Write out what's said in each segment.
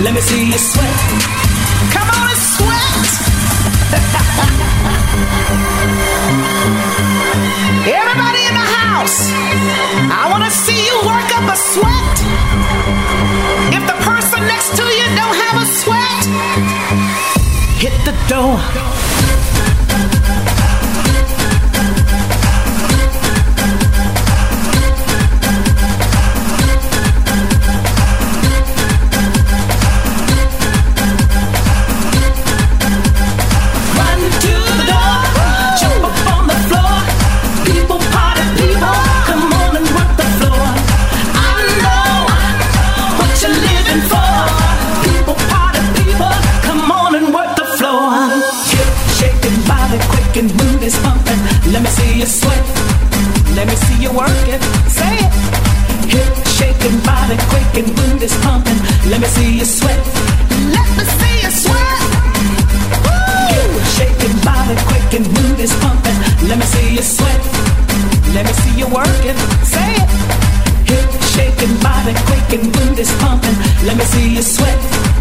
Let me see you sweat. Come on and sweat. Everybody in the house, I want to see you work up a sweat. If the person next to you don't have a sweat, hit the door. rocking, boot is pumping. Let me see you sweat. Let me see you sweat. Woo! You shaking body quick and boot is pumping. Let me see you sweat. Let me see you working. Say it. Hip shaking body quick and boot is pumping. Let me see you sweat.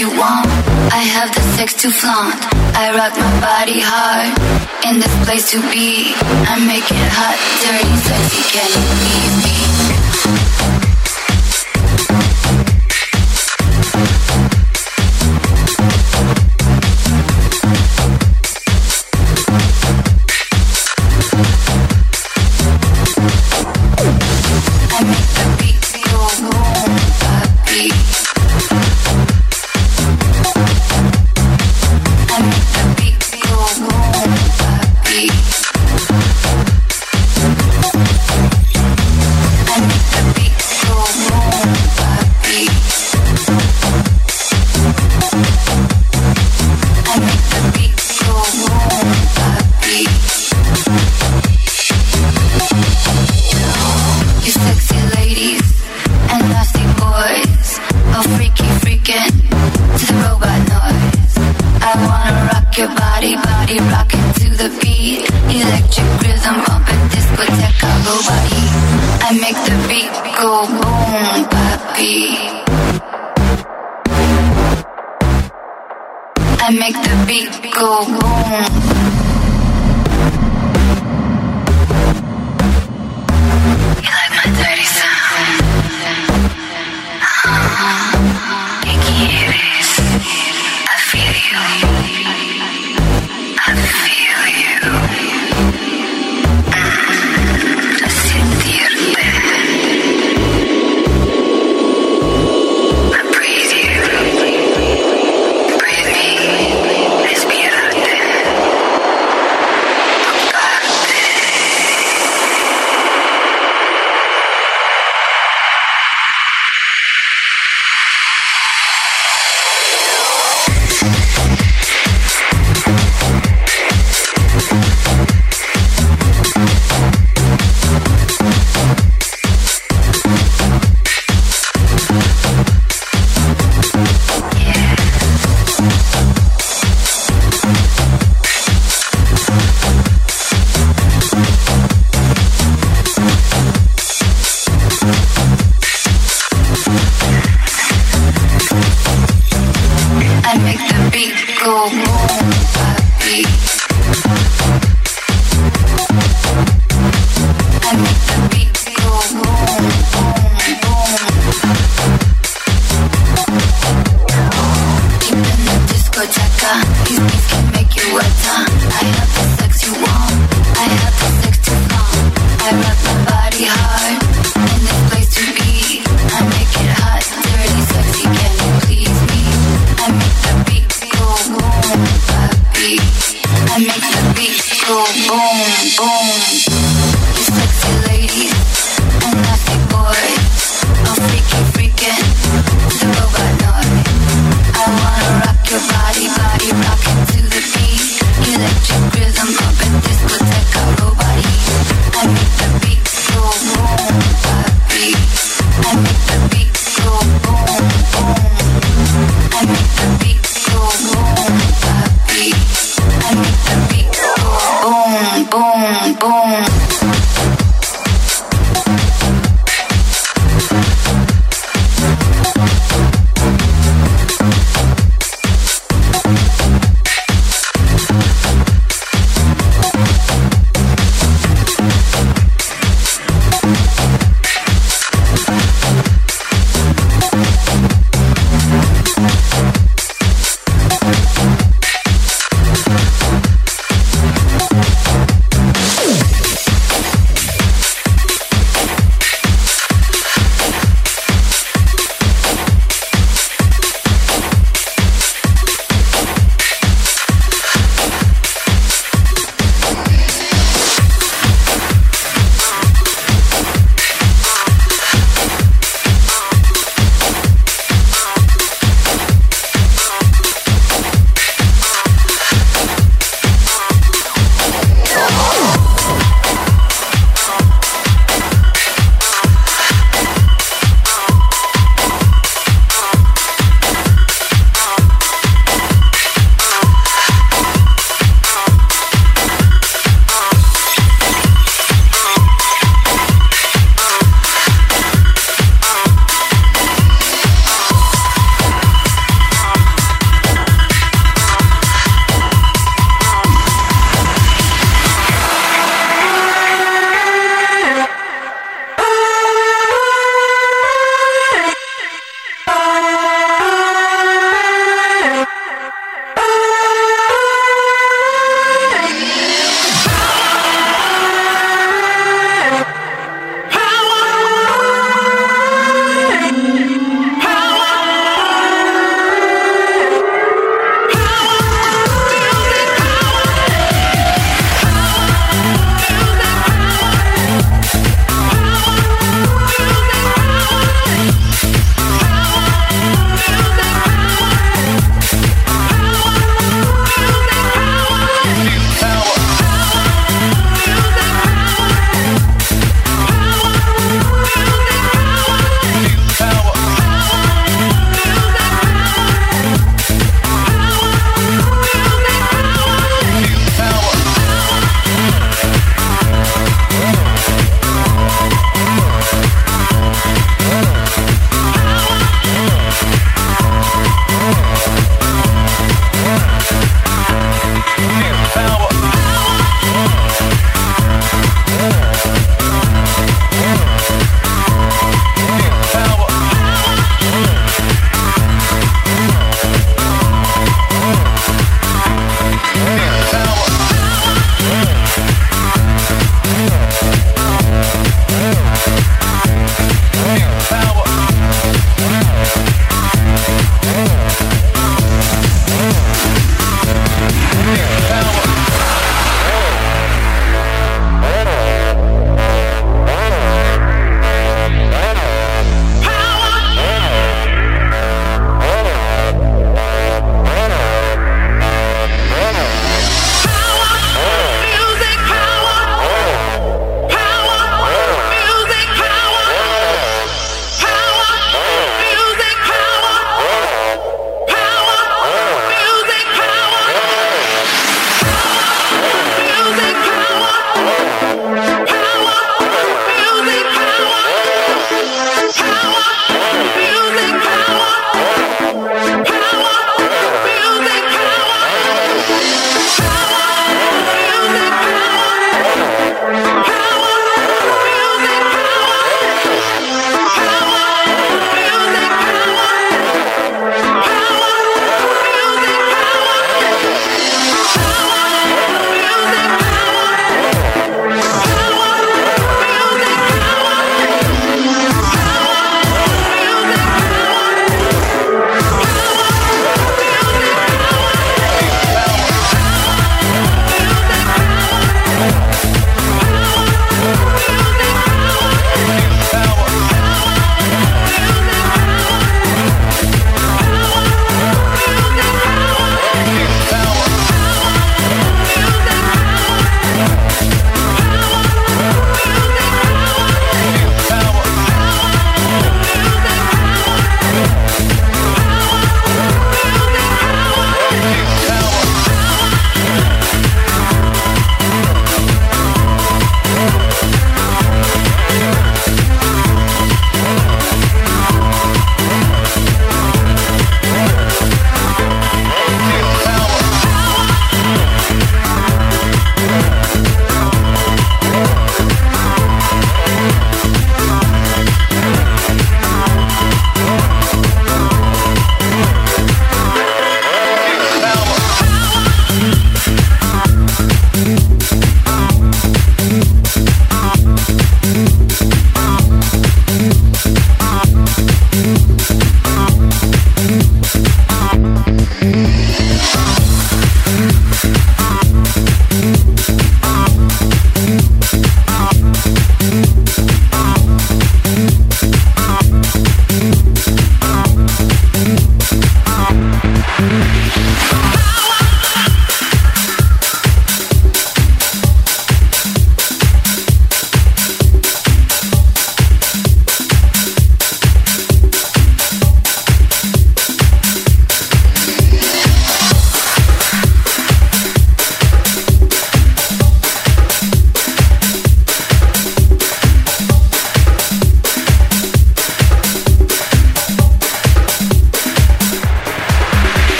you want. I have the sex to flaunt. I rock my body hard in this place to be. I make it hot, dirty, sexy. Can you be me?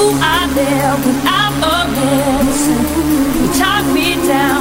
you are there when I'm a mess. You talk me down.